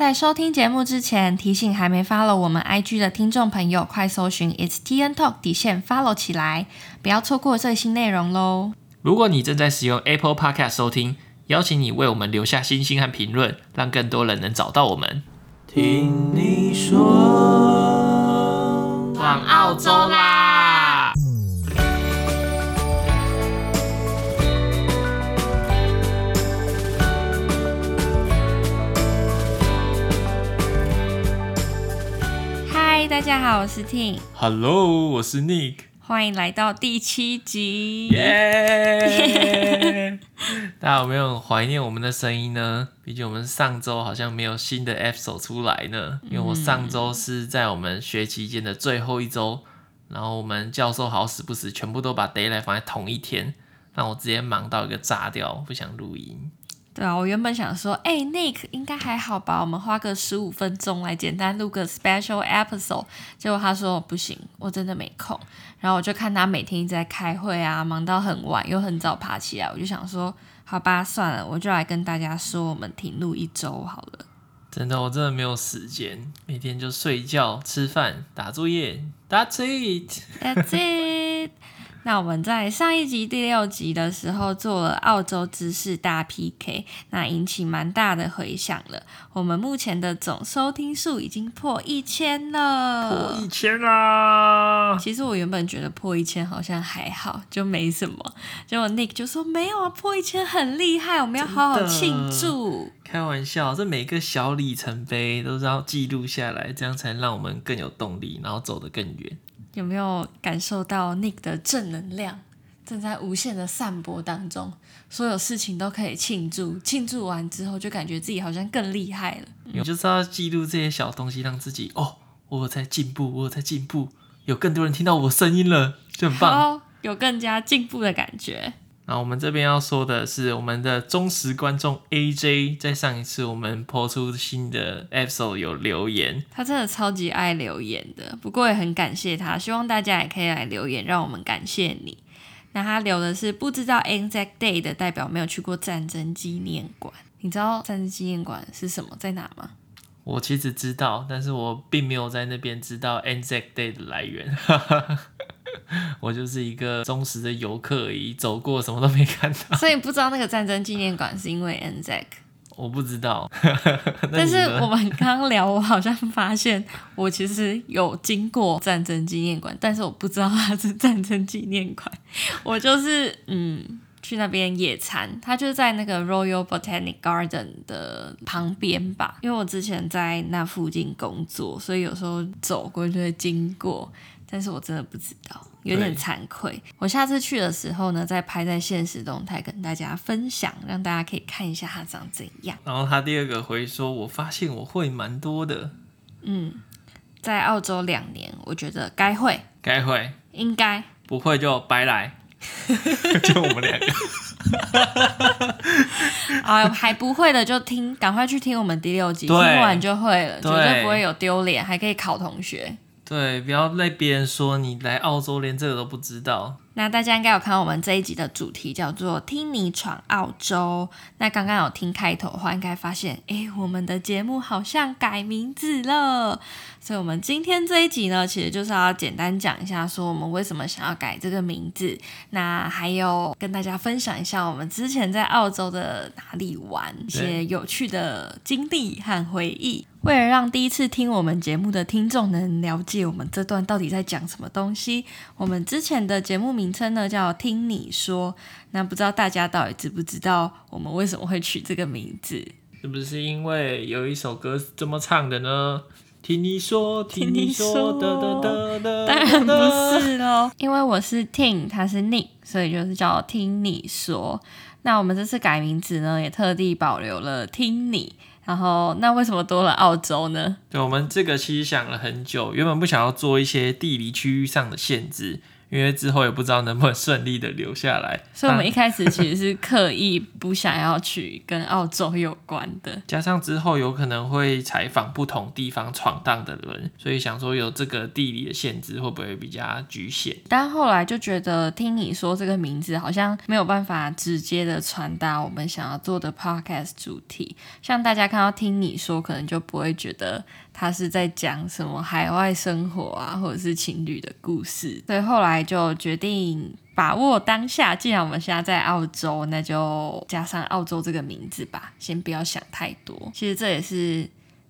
在收听节目之前，提醒还没 follow 我们 IG 的听众朋友，快搜寻 It's TN Talk 底线 follow 起来，不要错过最新内容喽。如果你正在使用 Apple Podcast 收听，邀请你为我们留下星星和评论，让更多人能找到我们。听你说，往澳洲啦！大家好，我是 Ting。Hello，我是 Nick。欢迎来到第七集。耶！大家有没有怀念我们的声音呢？毕竟我们上周好像没有新的 episode 出来呢。因为我上周是在我们学期间的最后一周，然后我们教授好死不死全部都把 deadline 放在同一天，让我直接忙到一个炸掉，不想录音。对啊，我原本想说，哎，Nick 应该还好吧？我们花个十五分钟来简单录个 special episode。结果他说不行，我真的没空。然后我就看他每天一直在开会啊，忙到很晚，又很早爬起来。我就想说，好吧，算了，我就来跟大家说，我们停录一周好了。真的，我真的没有时间，每天就睡觉、吃饭、打作业。That's it. That's it. 那我们在上一集第六集的时候做了澳洲知识大 PK，那引起蛮大的回响了。我们目前的总收听数已经破一千了，破一千啦！其实我原本觉得破一千好像还好，就没什么。结果 Nick 就说没有啊，破一千很厉害，我们要好好庆祝。开玩笑，这每个小里程碑都是要记录下来，这样才让我们更有动力，然后走得更远。有没有感受到 Nick 的正能量正在无限的散播当中？所有事情都可以庆祝，庆祝完之后就感觉自己好像更厉害了。你就是要记录这些小东西，让自己哦，我在进步，我在进步，有更多人听到我声音了，就很棒，有更加进步的感觉。那我们这边要说的是，我们的忠实观众 AJ 在上一次我们播出新的 episode 有留言，他真的超级爱留言的，不过也很感谢他，希望大家也可以来留言，让我们感谢你。那他留的是不知道 Anzac Day 的代表没有去过战争纪念馆，你知道战争纪念馆是什么，在哪吗？我其实知道，但是我并没有在那边知道 Anzac Day 的来源。我就是一个忠实的游客而已，走过什么都没看到。所以不知道那个战争纪念馆是因为 Anzac？我不知道。但是我们刚聊，我好像发现我其实有经过战争纪念馆，但是我不知道它是战争纪念馆。我就是嗯。去那边野餐，它就在那个 Royal Botanic Garden 的旁边吧。因为我之前在那附近工作，所以有时候走过就会经过。但是我真的不知道，有点惭愧。我下次去的时候呢，再拍在现实动态跟大家分享，让大家可以看一下它长怎样。然后他第二个回说：“我发现我会蛮多的。”嗯，在澳洲两年，我觉得该会，该会，应该不会就白来。就我们两个 啊，还不会的就听，赶快去听我们第六集，听完就会了，绝对不会有丢脸，还可以考同学。对，不要被别人说你来澳洲连这个都不知道。那大家应该有看到我们这一集的主题叫做“听你闯澳洲”。那刚刚有听开头的话，应该发现，哎，我们的节目好像改名字了。所以，我们今天这一集呢，其实就是要简单讲一下，说我们为什么想要改这个名字。那还有跟大家分享一下我们之前在澳洲的哪里玩，一些有趣的经历和回忆。为了让第一次听我们节目的听众能了解我们这段到底在讲什么东西，我们之前的节目名称呢叫“听你说”。那不知道大家到底知不知道我们为什么会取这个名字？是不是因为有一首歌是这么唱的呢？听你说，听你说，当然不是喽，因为我是 Ting，他是 Nick，所以就是叫听你说。那我们这次改名字呢，也特地保留了听你。然后，那为什么多了澳洲呢？对，我们这个其实想了很久，原本不想要做一些地理区域上的限制，因为之后也不知道能不能顺利的留下来。所以我们一开始其实是刻意不想要去跟澳洲有关的，加上之后有可能会采访不同地方闯荡的人，所以想说有这个地理的限制会不会比较局限？但后来就觉得听你说这个名字好像没有办法直接的传达我们想要做的 podcast 主题，像大家看到听你说，可能就不会觉得。他是在讲什么海外生活啊，或者是情侣的故事，所以后来就决定把握当下。既然我们现在在澳洲，那就加上澳洲这个名字吧，先不要想太多。其实这也是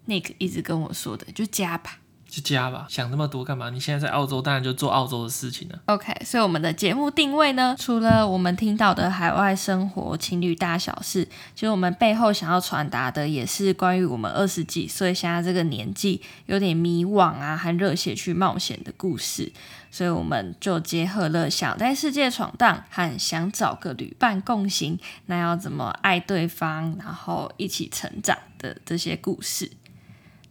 Nick 一直跟我说的，就加吧。去加吧，想那么多干嘛？你现在在澳洲，当然就做澳洲的事情了。OK，所以我们的节目定位呢，除了我们听到的海外生活、情侣大小事，其实我们背后想要传达的，也是关于我们二十几岁现在这个年纪有点迷惘啊，和热血去冒险的故事。所以我们就结合了想在世界闯荡和想找个旅伴共行，那要怎么爱对方，然后一起成长的这些故事。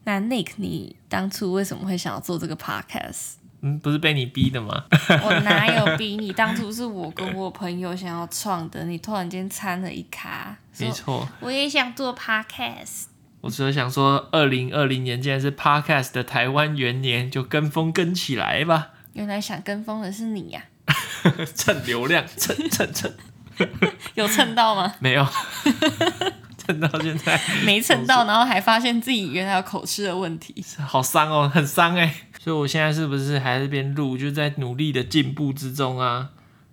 那 Nick，你当初为什么会想要做这个 podcast？嗯，不是被你逼的吗？我哪有逼你？当初是我跟我朋友想要创的，你突然间掺了一咖。没错，我也想做 podcast。我只是想说，二零二零年竟然是 podcast 的台湾元年，就跟风跟起来吧。原来想跟风的是你呀、啊！蹭流量，蹭蹭蹭，有蹭到吗？没有。蹭 到现在没蹭到，然后还发现自己原来有口吃的问题，好伤哦，很伤哎。所以我现在是不是还在这边录，就在努力的进步之中啊？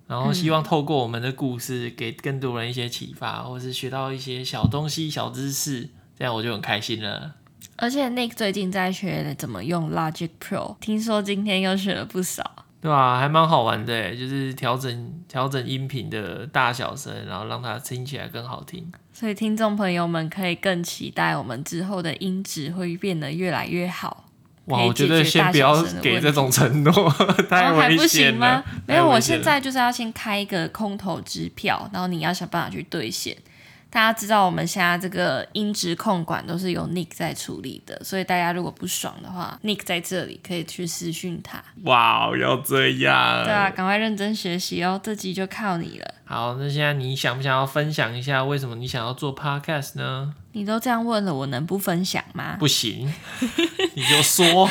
然后希望透过我们的故事，给更多人一些启发，或是学到一些小东西、小知识，这样我就很开心了。而且 Nick 最近在学怎么用 Logic Pro，听说今天又学了不少。对啊，还蛮好玩的，就是调整调整音频的大小声，然后让它听起来更好听。所以听众朋友们可以更期待我们之后的音质会变得越来越好。哇，我觉得先不要给这种承诺，太危险了。不行吗？没有，我现在就是要先开一个空头支票，然后你要想办法去兑现。大家知道我们现在这个音质控管都是由 Nick 在处理的，所以大家如果不爽的话，Nick 在这里可以去私讯他。哇，要这样？对啊，赶快认真学习哦，这集就靠你了。好，那现在你想不想要分享一下为什么你想要做 Podcast 呢？你都这样问了，我能不分享吗？不行，你就说，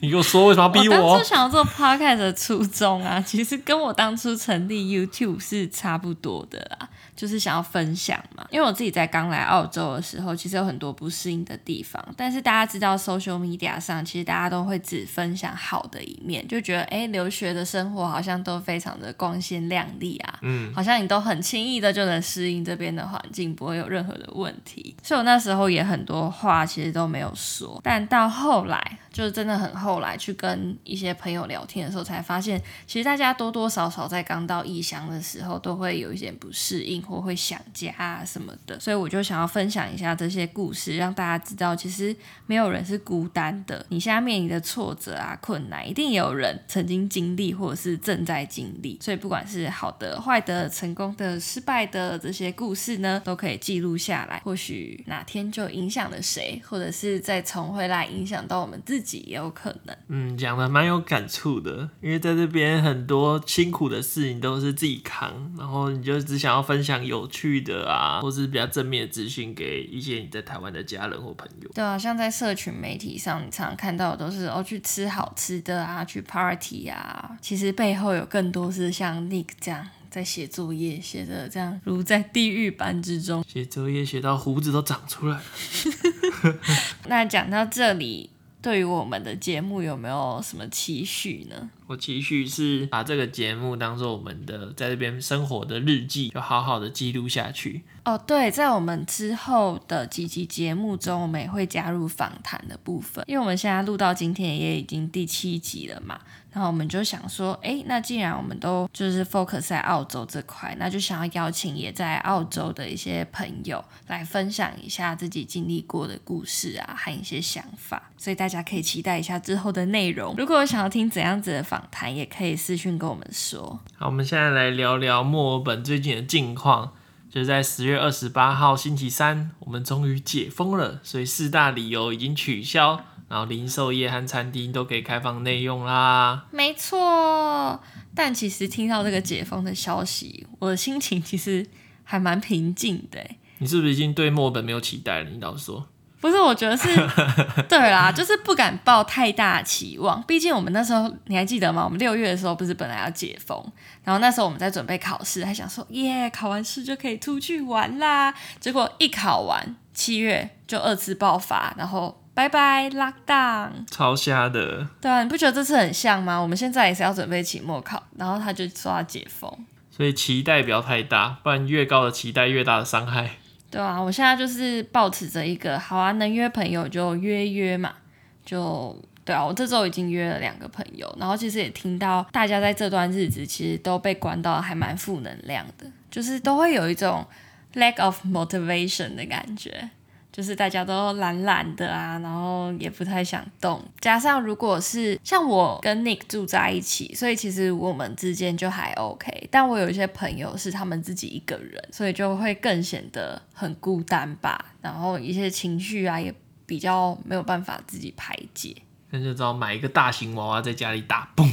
你就说为什么要逼我？我当初想要做 Podcast 的初衷啊，其实跟我当初成立 YouTube 是差不多的啦。就是想要分享嘛，因为我自己在刚来澳洲的时候，其实有很多不适应的地方。但是大家知道，social media 上其实大家都会只分享好的一面，就觉得哎，留学的生活好像都非常的光鲜亮丽啊，嗯，好像你都很轻易的就能适应这边的环境，不会有任何的问题。所以我那时候也很多话其实都没有说，但到后来。就是真的很后来去跟一些朋友聊天的时候，才发现其实大家多多少少在刚到异乡的时候，都会有一点不适应或会想家啊什么的。所以我就想要分享一下这些故事，让大家知道，其实没有人是孤单的。你现在面临的挫折啊、困难，一定有人曾经经历或者是正在经历。所以不管是好的、坏的、成功的、失败的这些故事呢，都可以记录下来。或许哪天就影响了谁，或者是再重回来影响到我们自己。自己也有可能，嗯，讲的蛮有感触的，因为在这边很多辛苦的事情都是自己扛，然后你就只想要分享有趣的啊，或是比较正面的资讯给一些你在台湾的家人或朋友。对啊，像在社群媒体上，你常常看到的都是哦，去吃好吃的啊，去 party 啊，其实背后有更多是像 Nick 这样在写作业，写的这样如在地狱般之中，写作业写到胡子都长出来了。那讲到这里。对于我们的节目有没有什么期许呢？我期许是把这个节目当做我们的在这边生活的日记，就好好的记录下去。哦，对，在我们之后的几集节目中，我们也会加入访谈的部分，因为我们现在录到今天也已经第七集了嘛。然后我们就想说，诶，那既然我们都就是 focus 在澳洲这块，那就想要邀请也在澳洲的一些朋友来分享一下自己经历过的故事啊，和一些想法。所以大家可以期待一下之后的内容。如果想要听怎样子的访谈，也可以私讯跟我们说。好，我们现在来聊聊墨尔本最近的近况。就是在十月二十八号星期三，我们终于解封了，所以四大理由已经取消。然后零售业和餐厅都可以开放内用啦。没错，但其实听到这个解封的消息，我的心情其实还蛮平静的。你是不是已经对墨尔本没有期待了？你老实说。不是，我觉得是，对啦，就是不敢抱太大期望。毕竟我们那时候，你还记得吗？我们六月的时候不是本来要解封，然后那时候我们在准备考试，还想说耶，考完试就可以出去玩啦。结果一考完，七月就二次爆发，然后拜拜 lockdown，超瞎的。对啊，你不觉得这次很像吗？我们现在也是要准备期末考，然后他就说要解封，所以期待不要太大，不然越高的期待越大的伤害。对啊，我现在就是保持着一个好啊，能约朋友就约约嘛，就对啊，我这周已经约了两个朋友，然后其实也听到大家在这段日子其实都被关到还蛮负能量的，就是都会有一种 lack of motivation 的感觉。就是大家都懒懒的啊，然后也不太想动。加上如果是像我跟 Nick 住在一起，所以其实我们之间就还 OK。但我有一些朋友是他们自己一个人，所以就会更显得很孤单吧。然后一些情绪啊，也比较没有办法自己排解。那就只好买一个大型娃娃在家里打，蹦，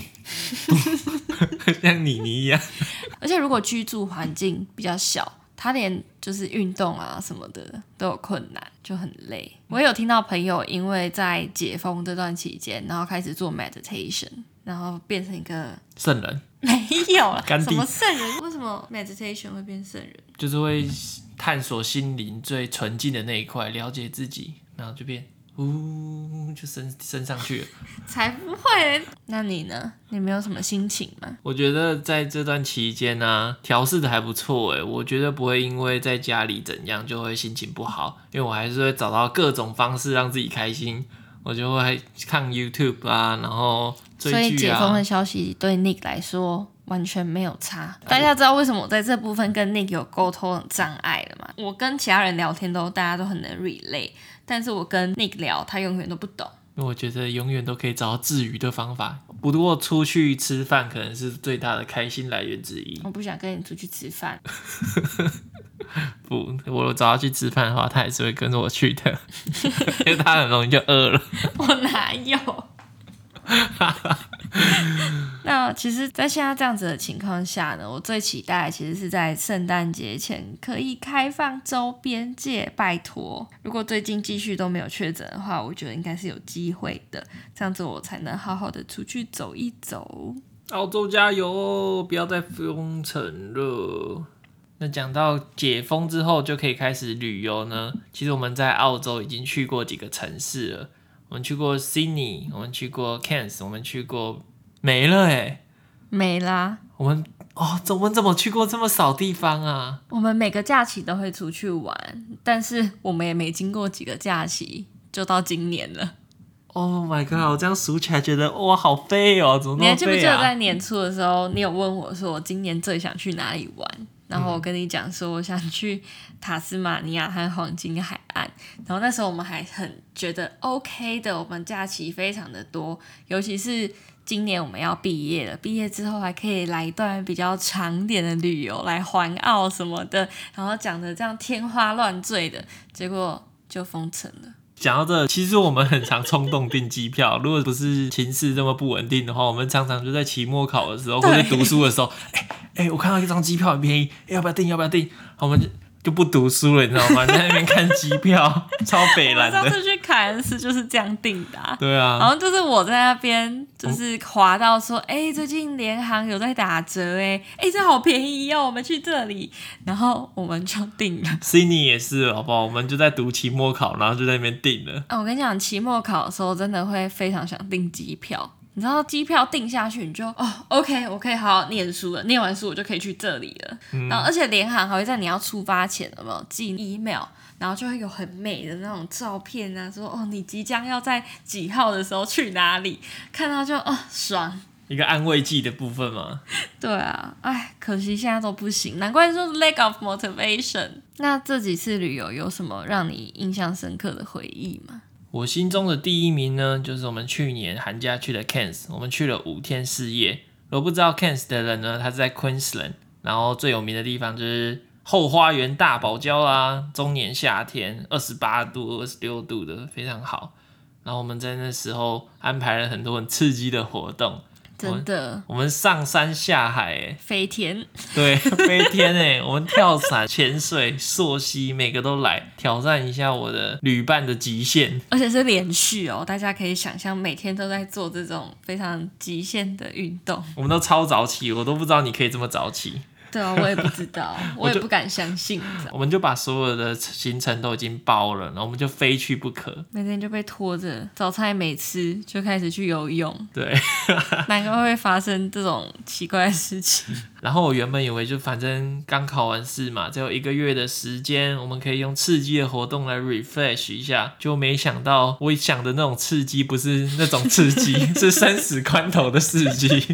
像妮妮一样。而且如果居住环境比较小。他连就是运动啊什么的都有困难，就很累。我也有听到朋友因为在解封这段期间，然后开始做 meditation，然后变成一个圣人。没有了，什么圣人？为什么 meditation 会变圣人？就是会探索心灵最纯净的那一块，了解自己，然后就变。呜，就升升上去了，才不会。那你呢？你没有什么心情吗？我觉得在这段期间呢、啊，调试的还不错诶。我觉得不会因为在家里怎样就会心情不好，因为我还是会找到各种方式让自己开心。我就会看 YouTube 啊，然后追剧啊。所以解封的消息对 Nick 来说完全没有差。大家知道为什么我在这部分跟 Nick 有沟通的障碍了吗？我跟其他人聊天都大家都很能 relate。但是我跟 Nick 聊，他永远都不懂。因为我觉得永远都可以找到治愈的方法，不过出去吃饭可能是最大的开心来源之一。我不想跟你出去吃饭。不，我找他去吃饭的话，他还是会跟着我去的，因为他很容易就饿了。我哪有？那其实，在现在这样子的情况下呢，我最期待其实是在圣诞节前可以开放周边界。拜托，如果最近继续都没有确诊的话，我觉得应该是有机会的。这样子我才能好好的出去走一走。澳洲加油，不要再封城了。那讲到解封之后就可以开始旅游呢？其实我们在澳洲已经去过几个城市了。我们去过 Sydney，我们去过 Cairns，我们去过没了哎，没啦。我们哦，我们怎么去过这么少地方啊？我们每个假期都会出去玩，但是我们也没经过几个假期，就到今年了。Oh my god！我这样数起来觉得哇，好废哦，怎么那么废啊？你还记不记得在年初的时候，你有问我说，我今年最想去哪里玩？然后我跟你讲说，我想去塔斯马尼亚和黄金海岸。然后那时候我们还很觉得 OK 的，我们假期非常的多，尤其是今年我们要毕业了，毕业之后还可以来一段比较长点的旅游，来环澳什么的。然后讲的这样天花乱坠的，结果就封城了。讲到这，其实我们很常冲动订机票。如果不是情势这么不稳定的话，我们常常就在期末考的时候或者读书的时候，哎哎、欸，我看到一张机票很便宜，欸、要不要订？要不要订？我们就。不读书了，你知道吗？在那边看机票，超北蓝的。上次去凯恩斯就是这样订的、啊。对啊。然后就是我在那边，就是滑到说，哎、嗯欸，最近联航有在打折，哎，哎，这好便宜哦，我们去这里。然后我们就定了。Sydney 也是，好不好？我们就在读期末考，然后就在那边订了。啊，我跟你讲，期末考的时候真的会非常想订机票。你知道机票订下去，你就哦，OK，我可以好好念书了。念完书，我就可以去这里了。嗯、然后，而且联航还会在你要出发前有没有寄 email，然后就会有很美的那种照片啊，说哦，你即将要在几号的时候去哪里，看到就哦爽。一个安慰剂的部分吗？对啊，哎，可惜现在都不行，难怪说 lack of motivation。那这几次旅游有什么让你印象深刻的回忆吗？我心中的第一名呢，就是我们去年寒假去的 Cairns，我们去了五天四夜。我不知道 Cairns 的人呢，他是在 Queensland，然后最有名的地方就是后花园大堡礁啦，中年夏天二十八度、二十六度的非常好。然后我们在那时候安排了很多很刺激的活动。真的。我，们上山下海，哎，飞天，对，飞天，哎，我们跳伞、潜水、溯溪，每个都来挑战一下我的旅伴的极限，而且是连续哦，大家可以想象，每天都在做这种非常极限的运动。我们都超早起，我都不知道你可以这么早起。对啊，我也不知道，我也不敢相信。我们就把所有的行程都已经包了，然后我们就非去不可。每天就被拖着，早餐也没吃，就开始去游泳。对，难怪会发生这种奇怪的事情。然后我原本以为就反正刚考完试嘛，只有一个月的时间，我们可以用刺激的活动来 refresh 一下，就没想到我想的那种刺激不是那种刺激，是生死关头的刺激。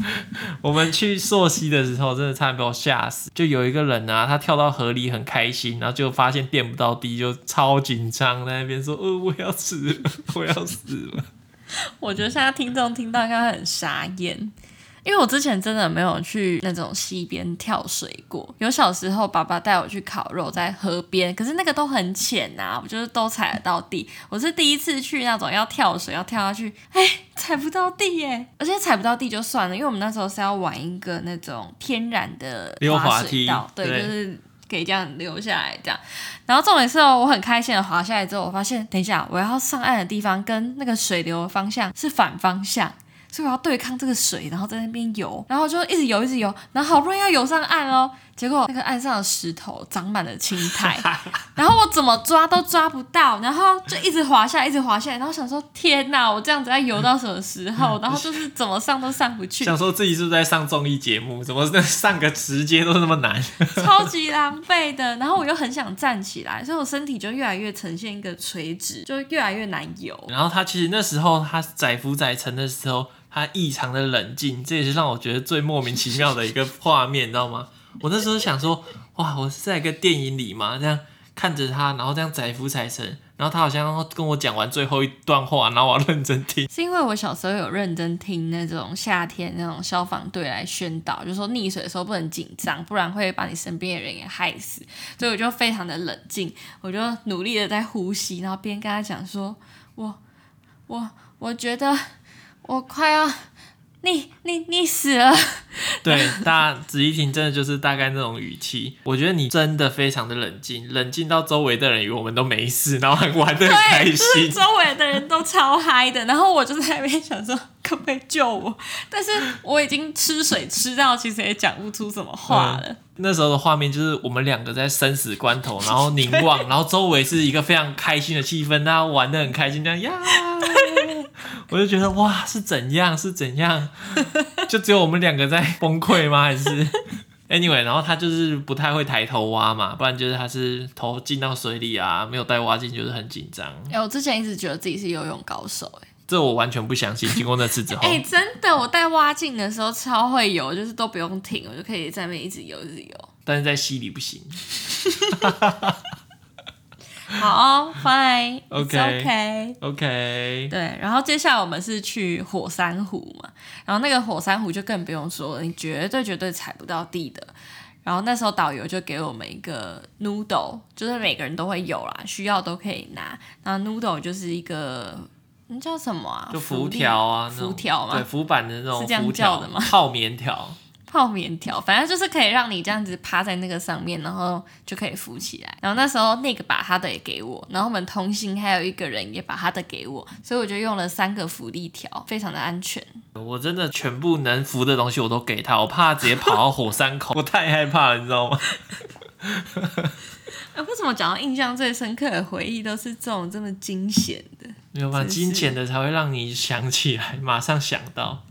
我们去溯溪的时候，真的差点被我吓死。就有一个人啊，他跳到河里很开心，然后就发现垫不到地，就超紧张，在那边说：“呃，我要死了，我要死了。”我觉得现在听众听到应该很傻眼。因为我之前真的没有去那种溪边跳水过，有小时候爸爸带我去烤肉在河边，可是那个都很浅呐、啊，我就是都踩得到地。我是第一次去那种要跳水要跳下去，哎，踩不到地耶，而且踩不到地就算了，因为我们那时候是要玩一个那种天然的滑水道，对，对，就是可以这样溜下来这样。然后重点是哦，我很开心的滑下来之后，我发现等一下我要上岸的地方跟那个水流的方向是反方向。所以我要对抗这个水，然后在那边游，然后就一直游，一直游，然后好不容易要游上岸哦，结果那个岸上的石头长满了青苔，然后我怎么抓都抓不到，然后就一直滑下来，一直滑下来，然后想说天哪，我这样子要游到什么时候？然后就是怎么上都上不去，想说自己是不是在上综艺节目？怎么上个直接都那么难？超级狼狈的，然后我又很想站起来，所以我身体就越来越呈现一个垂直，就越来越难游。然后他其实那时候他载浮载沉的时候。他异常的冷静，这也是让我觉得最莫名其妙的一个画面，你知道吗？我那时候想说，哇，我是在一个电影里嘛？这样看着他，然后这样载浮载沉，然后他好像跟我讲完最后一段话，然后我要认真听。是因为我小时候有认真听那种夏天那种消防队来宣导，就是说溺水的时候不能紧张，不然会把你身边的人给害死。所以我就非常的冷静，我就努力的在呼吸，然后边跟他讲说，我我我觉得。我快要溺溺溺死了。对，大家仔细听，真的就是大概那种语气。我觉得你真的非常的冷静，冷静到周围的人以为我们都没事，然后还玩的很开心。就是、周围的人都超嗨的，然后我就在那边想说，可不可以救我？但是我已经吃水吃到，其实也讲不出什么话了。嗯、那时候的画面就是我们两个在生死关头，然后凝望，然后周围是一个非常开心的气氛，大家玩的很开心，这样呀。我就觉得哇，是怎样是怎样，就只有我们两个在崩溃吗？还是 anyway？然后他就是不太会抬头蛙嘛，不然就是他是头进到水里啊，没有带蛙镜，就是很紧张。哎、欸，我之前一直觉得自己是游泳高手、欸，哎，这我完全不相信。经过那次之后，哎、欸，真的，我带蛙镜的时候超会游，就是都不用停，我就可以在那边一直游，一直游。但是在溪里不行。好，Fine，OK，OK，对，然后接下来我们是去火山湖嘛，然后那个火山湖就更不用说了，你绝对绝对踩不到地的。然后那时候导游就给我们一个 noodle，就是每个人都会有啦，需要都可以拿。然后 noodle 就是一个，那叫什么啊？就浮条啊，浮条嘛，对，浮板的那种，是这样叫的吗？泡棉条。泡棉条，反正就是可以让你这样子趴在那个上面，然后就可以浮起来。然后那时候那个把他的也给我，然后我们同行还有一个人也把他的给我，所以我就用了三个浮力条，非常的安全。我真的全部能浮的东西我都给他，我怕他直接跑到火山口，我太害怕了，你知道吗？为什么讲到印象最深刻的回忆都是这种这么惊险的？没有吧？惊险的才会让你想起来，马上想到。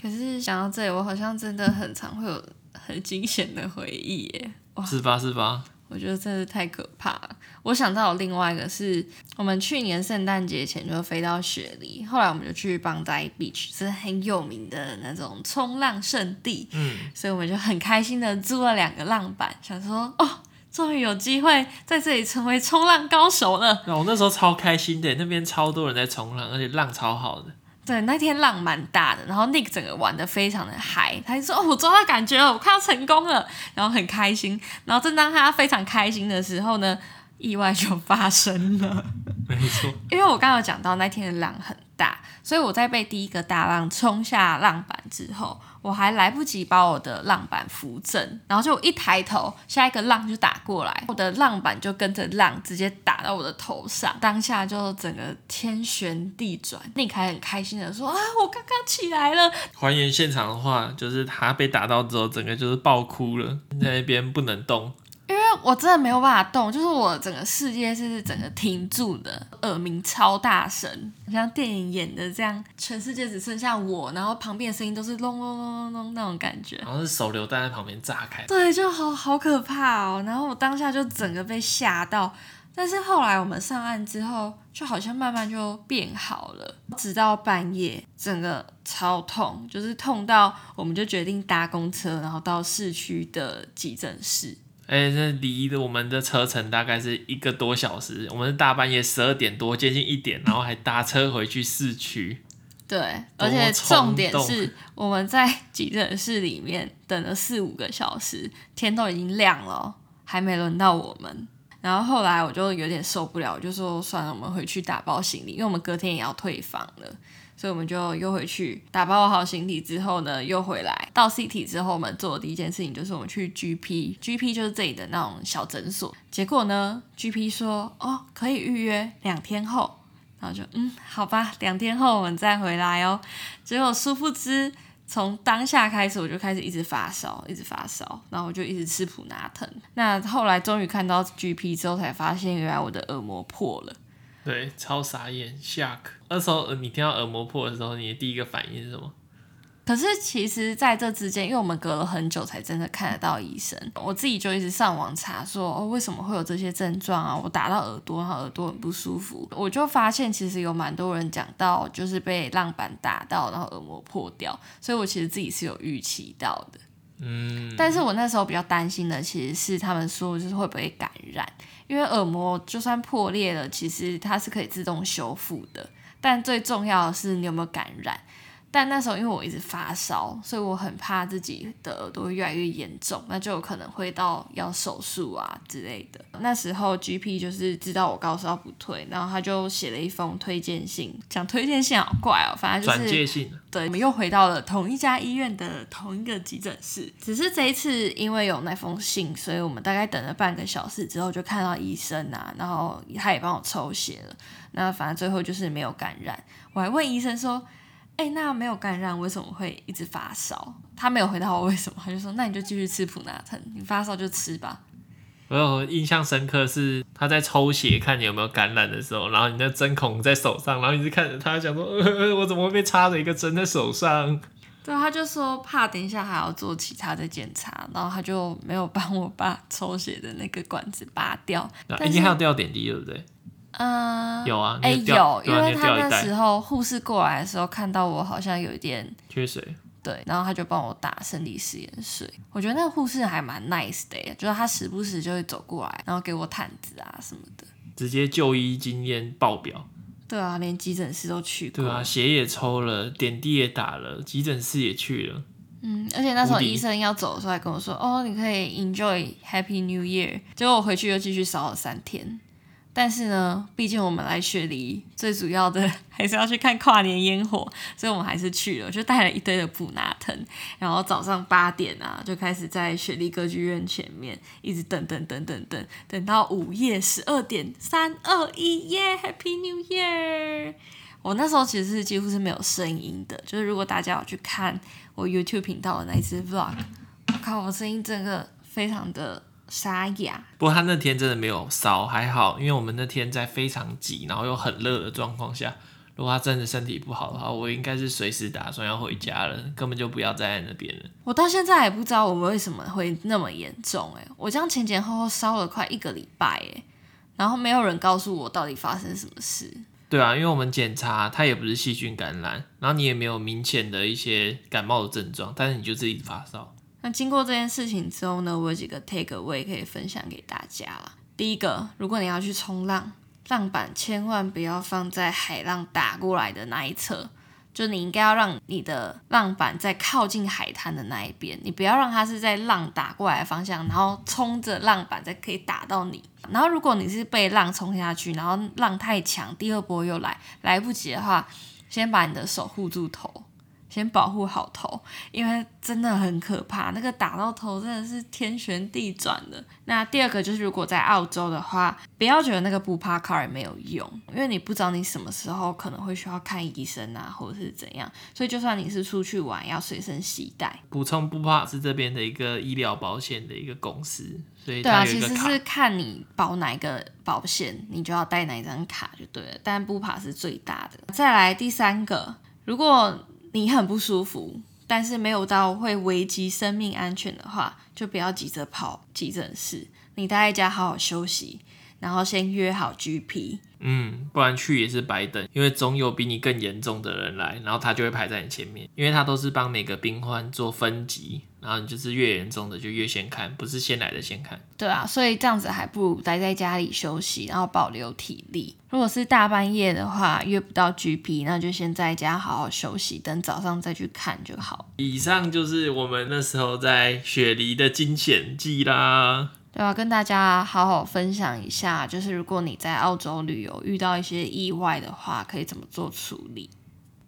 可是想到这里，我好像真的很常会有很惊险的回忆耶！哇，是吧？是吧？我觉得真是太可怕了。我想到有另外一个是，我们去年圣诞节前就飞到雪梨，后来我们就去邦代 beach，是很有名的那种冲浪圣地。嗯，所以我们就很开心的租了两个浪板，想说哦，终于有机会在这里成为冲浪高手了。那我那时候超开心的，那边超多人在冲浪，而且浪超好的。对，那天浪蛮大的，然后 Nick 整个玩的非常的嗨，他就说：“哦，我抓到感觉了，我快要成功了。”然后很开心。然后正当他非常开心的时候呢，意外就发生了。没错，因为我刚刚有讲到那天的浪很大，所以我在被第一个大浪冲下浪板之后，我还来不及把我的浪板扶正，然后就一抬头，下一个浪就打过来，我的浪板就跟着浪直接打到我的头上，当下就整个天旋地转。尼凯很开心的说：“啊，我刚刚起来了。”还原现场的话，就是他被打到之后，整个就是爆哭了，在那边不能动。因为我真的没有办法动，就是我整个世界是整个停住的，耳鸣超大声，像电影演的这样，全世界只剩下我，然后旁边的声音都是隆隆隆隆隆那种感觉，然后是手榴弹在旁边炸开，对，就好好可怕哦。然后我当下就整个被吓到，但是后来我们上岸之后，就好像慢慢就变好了，直到半夜，整个超痛，就是痛到我们就决定搭公车，然后到市区的急诊室。哎，这离的我们的车程大概是一个多小时。我们是大半夜十二点多，接近一点，然后还搭车回去市区。对，而且重点是我们在 急诊室里面等了四五个小时，天都已经亮了，还没轮到我们。然后后来我就有点受不了，我就说算了，我们回去打包行李，因为我们隔天也要退房了。所以我们就又回去打包好行李之后呢，又回来到 City 之后，我们做的第一件事情就是我们去 GP，GP 就是这里的那种小诊所。结果呢，GP 说哦可以预约两天后，然后就嗯好吧，两天后我们再回来哦。结果殊不知，从当下开始我就开始一直发烧，一直发烧，然后我就一直吃普拿疼。那后来终于看到 GP 之后，才发现原来我的耳膜破了。对，超傻眼吓。那时候你听到耳膜破的时候，你的第一个反应是什么？可是其实在这之间，因为我们隔了很久才真的看得到医生，我自己就一直上网查说，哦，为什么会有这些症状啊？我打到耳朵，然后耳朵很不舒服。我就发现其实有蛮多人讲到，就是被浪板打到，然后耳膜破掉。所以我其实自己是有预期到的。嗯，但是我那时候比较担心的其实是他们说就是会不会感染，因为耳膜就算破裂了，其实它是可以自动修复的，但最重要的是你有没有感染。但那时候因为我一直发烧，所以我很怕自己的耳朵越来越严重，那就有可能会到要手术啊之类的。那时候 GP 就是知道我高烧不退，然后他就写了一封推荐信，讲推荐信好怪哦，反正就是转介信。对，我们又回到了同一家医院的同一个急诊室，只是这一次因为有那封信，所以我们大概等了半个小时之后就看到医生啊，然后他也帮我抽血了，那反正最后就是没有感染。我还问医生说。哎、欸，那没有感染，为什么会一直发烧？他没有回答我为什么，他就说：“那你就继续吃普拿疼，你发烧就吃吧。”我有印象深刻是他在抽血看你有没有感染的时候，然后你的针孔在手上，然后你就看着他，想说：“呃，我怎么会被插着一个针在手上？”对，他就说怕等一下还要做其他的检查，然后他就没有帮我把抽血的那个管子拔掉。一定还要吊点滴，对不对？嗯，有啊，哎、欸、有，因为他那时候护士过来的时候看到我好像有一点缺水，对，然后他就帮我打生理食盐水。我觉得那个护士还蛮 nice 的，就是他时不时就会走过来，然后给我毯子啊什么的，直接就医经验爆表。对啊，连急诊室都去过。对啊，血也抽了，点滴也打了，急诊室也去了。嗯，而且那时候医生要走的时候还跟我说：“哦，你可以 enjoy Happy New Year。”结果我回去又继续烧了三天。但是呢，毕竟我们来雪梨，最主要的还是要去看跨年烟火，所以我们还是去了，就带了一堆的普拿藤，然后早上八点啊，就开始在雪梨歌剧院前面一直等等等等等，等到午夜十二点，三二一，耶，Happy New Year！我那时候其实是几乎是没有声音的，就是如果大家有去看我 YouTube 频道的那一支 Vlog，我靠，我声音真的非常的。沙哑，不过他那天真的没有烧，还好，因为我们那天在非常挤，然后又很热的状况下，如果他真的身体不好的话，我应该是随时打算要回家了，根本就不要再在那边了。我到现在也不知道我们为什么会那么严重，哎，我这样前前后后烧了快一个礼拜，哎，然后没有人告诉我到底发生什么事。对啊，因为我们检查它也不是细菌感染，然后你也没有明显的一些感冒的症状，但是你就自己发烧。经过这件事情之后呢，我有几个 take away 可以分享给大家。第一个，如果你要去冲浪，浪板千万不要放在海浪打过来的那一侧，就你应该要让你的浪板在靠近海滩的那一边，你不要让它是在浪打过来的方向，然后冲着浪板再可以打到你。然后如果你是被浪冲下去，然后浪太强，第二波又来，来不及的话，先把你的手护住头。先保护好头，因为真的很可怕，那个打到头真的是天旋地转的。那第二个就是，如果在澳洲的话，不要觉得那个不怕卡也没有用，因为你不知道你什么时候可能会需要看医生啊，或者是怎样。所以就算你是出去玩，要随身携带。补充不怕是这边的一个医疗保险的一个公司，所以对啊，其实是看你保哪一个保险，你就要带哪一张卡就对了。但不怕是最大的。再来第三个，如果你很不舒服，但是没有到会危及生命安全的话，就不要急着跑急诊室，你待在家好好休息，然后先约好 GP。嗯，不然去也是白等，因为总有比你更严重的人来，然后他就会排在你前面，因为他都是帮每个病患做分级，然后你就是越严重的就越先看，不是先来的先看。对啊，所以这样子还不如待在家里休息，然后保留体力。如果是大半夜的话，约不到 GP，那就先在家好好休息，等早上再去看就好。以上就是我们那时候在雪梨的惊险记啦。对啊，跟大家好好分享一下，就是如果你在澳洲旅游遇到一些意外的话，可以怎么做处理？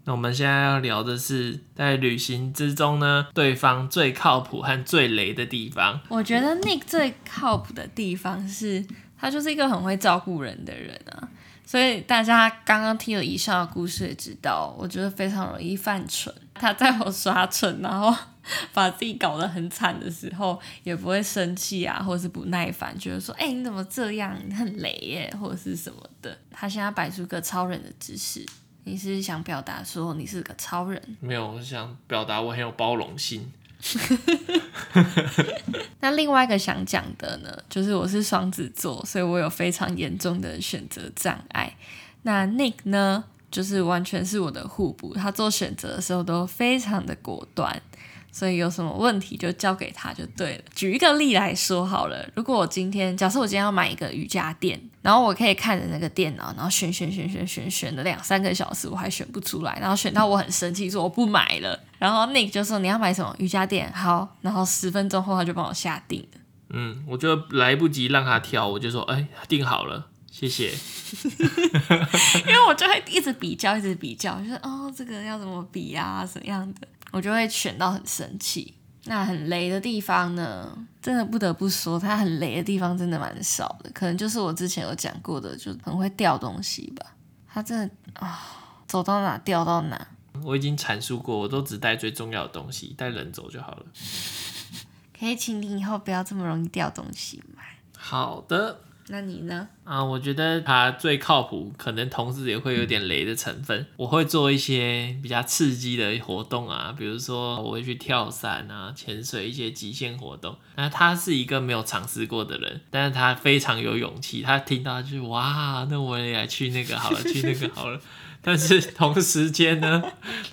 那我们现在要聊的是，在旅行之中呢，对方最靠谱和最雷的地方。我觉得 Nick 最靠谱的地方是，他就是一个很会照顾人的人啊。所以大家刚刚听了以上的故事也知道，我觉得非常容易犯蠢。他在我刷蠢，然后 把自己搞得很惨的时候，也不会生气啊，或者是不耐烦，觉得说：“哎、欸，你怎么这样？你很雷耶，或者是什么的。”他现在摆出个超人的姿势，你是想表达说你是个超人？没有，我想表达我很有包容心。那另外一个想讲的呢，就是我是双子座，所以我有非常严重的选择障碍。那 Nick 呢，就是完全是我的互补，他做选择的时候都非常的果断。所以有什么问题就交给他就对了。举一个例来说好了，如果我今天，假设我今天要买一个瑜伽垫，然后我可以看着那个电脑，然后选选选选选选了两三个小时，我还选不出来，然后选到我很生气，说我不买了。然后 Nick 就说你要买什么瑜伽垫？好，然后十分钟后他就帮我下定了。嗯，我就来不及让他挑，我就说哎，定好了，谢谢。因为我就会一直比较，一直比较，就是哦，这个要怎么比啊，怎样的。我就会选到很生气，那很雷的地方呢，真的不得不说，它很雷的地方真的蛮少的，可能就是我之前有讲过的，就很会掉东西吧。它真的啊，走到哪掉到哪。我已经阐述过，我都只带最重要的东西，带人走就好了。可以请你以后不要这么容易掉东西吗？好的。那你呢？啊，我觉得他最靠谱，可能同时也会有点雷的成分。我会做一些比较刺激的活动啊，比如说我会去跳伞啊、潜水一些极限活动。那他是一个没有尝试过的人，但是他非常有勇气。他听到就哇，那我也来去那个好了，去那个好了。但是同时间呢，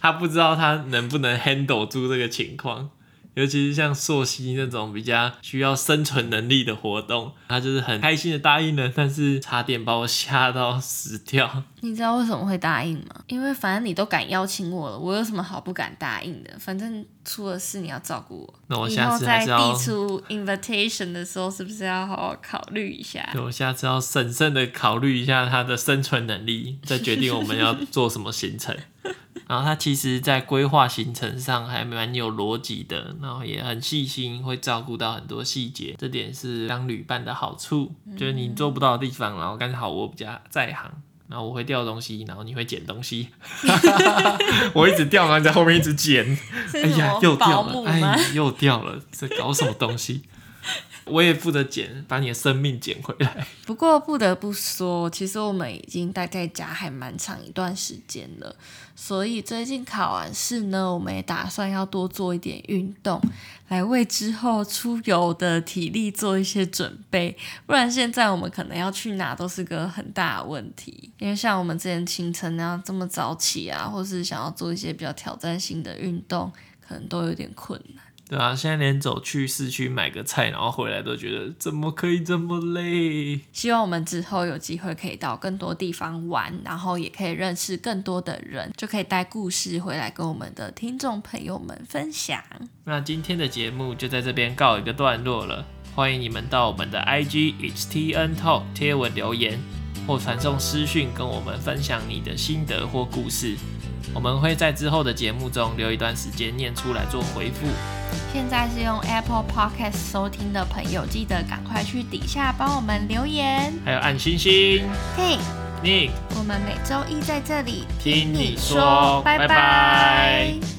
他不知道他能不能 handle 住这个情况。尤其是像溯溪那种比较需要生存能力的活动，他就是很开心的答应了，但是差点把我吓到死掉。你知道为什么会答应吗？因为反正你都敢邀请我了，我有什么好不敢答应的？反正出了事你要照顾我。那我下次要递出 invitation 的时候，是不是要好好考虑一下？对，我下次要审慎的考虑一下他的生存能力，再决定我们要做什么行程。然后他其实，在规划行程上还蛮有逻辑的，然后也很细心，会照顾到很多细节，这点是当旅伴的好处。就是你做不到的地方，然后刚好我比较在行，然后我会掉东西，然后你会捡东西，我一直掉，然后你在后面一直捡，哎呀，又掉了，哎，又掉了，这搞什么东西？我也负责捡，把你的生命捡回来。不过不得不说，其实我们已经待在家还蛮长一段时间了，所以最近考完试呢，我们也打算要多做一点运动，来为之后出游的体力做一些准备。不然现在我们可能要去哪都是个很大的问题，因为像我们之前清晨那样这么早起啊，或是想要做一些比较挑战性的运动，可能都有点困难。对啊，现在连走去市区买个菜，然后回来都觉得怎么可以这么累？希望我们之后有机会可以到更多地方玩，然后也可以认识更多的人，就可以带故事回来跟我们的听众朋友们分享。那今天的节目就在这边告一个段落了，欢迎你们到我们的 IG HTN Talk 贴文留言，或传送私讯跟我们分享你的心得或故事，我们会在之后的节目中留一段时间念出来做回复。现在是用 Apple Podcast 收听的朋友，记得赶快去底下帮我们留言，还有按星星。嘿，Nick，我们每周一在这里听你说，拜拜。拜拜。